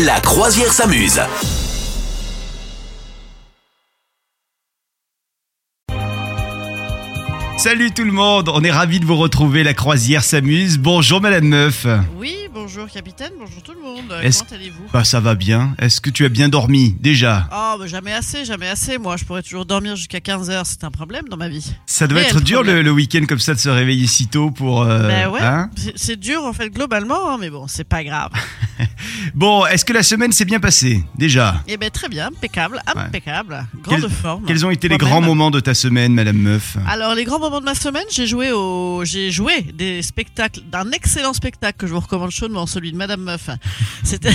La croisière s'amuse. Salut tout le monde, on est ravis de vous retrouver, la croisière s'amuse. Bonjour Madame Meuf. Oui, bonjour capitaine, bonjour tout le monde. Est-ce- Comment allez-vous Bah ça va bien, est-ce que tu as bien dormi déjà? Oh, bah, jamais assez, jamais assez. Moi, je pourrais toujours dormir jusqu'à 15h, c'est un problème dans ma vie. Ça doit être le dur le, week-end comme ça de se réveiller si tôt pour... euh, ben ouais, hein? c'est- c'est dur en fait globalement, hein, mais bon, c'est pas grave. bon, est-ce que la semaine s'est bien passée déjà Eh ben très bien, impeccable, impeccable, grande forme. Quels ont été les grands moments de ta semaine Madame Meuf Alors les grands moments de ma semaine, j'ai joué au, j'ai joué des spectacles, d'un excellent spectacle que je vous recommande chaudement, celui de Madame Meuf. C'était,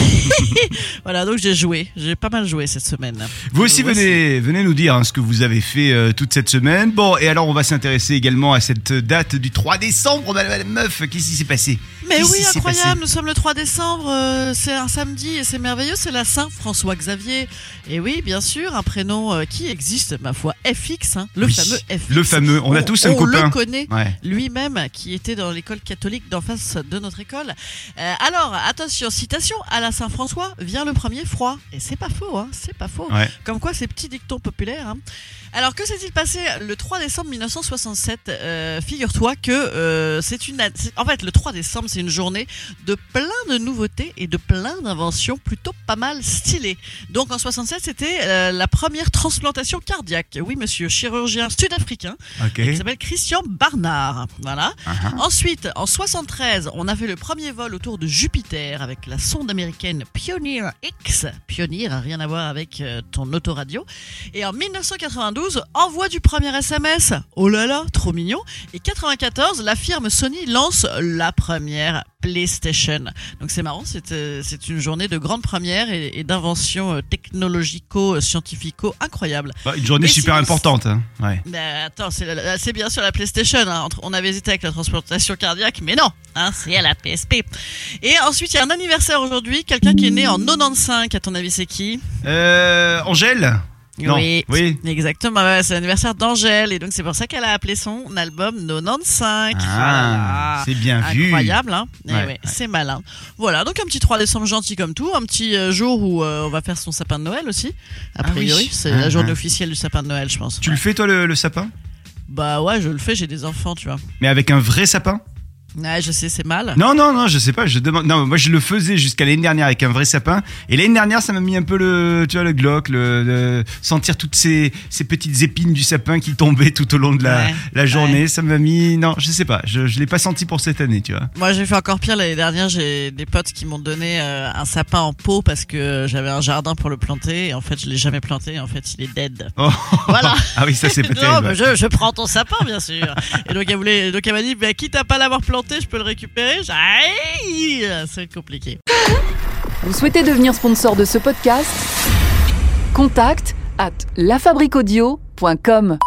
voilà, donc j'ai joué, j'ai pas mal joué cette semaine. Vous aussi venez, venez nous dire hein, ce que vous avez fait euh, toute cette semaine. Bon, et alors on va s'intéresser également à cette date du 3 décembre, Madame Meuf. Qu'est-ce qui s'est passé? Mais oui, incroyable, nous sommes le 3 décembre, euh, c'est un samedi et c'est merveilleux, c'est la Saint-François Xavier. Et oui, bien sûr, un prénom euh, qui existe, ma foi, FX, hein, le Oui, fameux FX. le fameux, on a tous un on copain. le connaît. Ouais. Lui-même, qui était dans l'école catholique d'en face de notre école. Euh, alors, attention, citation à la Saint-François, vient le premier froid. Et c'est pas faux, hein, c'est pas faux. Ouais. Comme quoi, ces petits dictons populaires. hein. Alors, que s'est-il passé le 3 décembre 1967 Euh, Figure-toi que euh, c'est une. En fait, le 3 décembre, c'est une journée de plein de nouveautés et de plein d'inventions plutôt pas mal stylées. Donc, en 67, c'était euh, la première transplantation cardiaque. Oui, monsieur, chirurgien sud-africain Ok. qui s'appelle Christian Barnard. Voilà. Uh-huh. Ensuite, en 73, on a fait le premier vol autour de Jupiter avec la sonde américaine Pioneer X. Pioneer rien à voir avec euh, ton autoradio. Et en 1992, envoi du premier SMS. Oh là là, trop mignon. Et 94, la firme Sony lance la première PlayStation. Donc c'est marrant, euh, c'est une journée de grandes premières et, et d'inventions euh, technologico-scientifico incroyables. Bah, une journée Et super si- importante. hein. Ouais. Mais attends, c'est bien sur la PlayStation. hein. On avait hésité avec la transplantation cardiaque, mais non, hein, c'est à la PSP. Et ensuite, il y a un anniversaire aujourd'hui. Quelqu'un qui est né en 95. À ton avis, c'est qui? Euh, Angèle Non. Oui, Oui. exactement. c'est l'anniversaire d'Angèle, et donc c'est pour ça qu'elle a appelé son album 95. Ah, Voilà. c'est bien vu. Incroyable, hein Eh Ouais, ouais, ouais. c'est malin. Voilà, donc un petit 3 décembre gentil comme tout, un petit euh, jour où euh, on va faire son sapin de Noël aussi. A Ah priori, oui. c'est Ah, la journée ah. officielle du sapin de Noël, je pense. Tu le fais toi le, le sapin? Bah ouais, je le fais, j'ai des enfants, tu vois. Mais avec un vrai sapin? Ouais, je sais, c'est mal. Non, non, non, je sais pas. Je demande. Non, moi je le faisais jusqu'à l'année dernière avec un vrai sapin. Et l'année dernière, ça m'a mis un peu le, tu vois, le glock, le, le- sentir toutes ces, ces petites épines du sapin qui tombaient tout au long de la, Ouais, la journée. Ça m'a mis. Non, je sais pas. Je, je l'ai pas senti pour cette année, tu vois. Moi, j'ai fait encore pire l'année dernière. J'ai des potes qui m'ont donné euh, un sapin en pot parce que j'avais un jardin pour le planter. Et en fait, je l'ai jamais planté. En fait, il est dead. Oh. Voilà. Ah oui, ça c'est pas Non, je, je prends ton sapin, bien sûr. Et donc, elle, voulait, donc elle m'a dit, bah, quitte à pas l'avoir planté, je peux le récupérer. C'est compliqué. Vous souhaitez devenir sponsor de ce podcast? Contact à lafabriquaudio.com.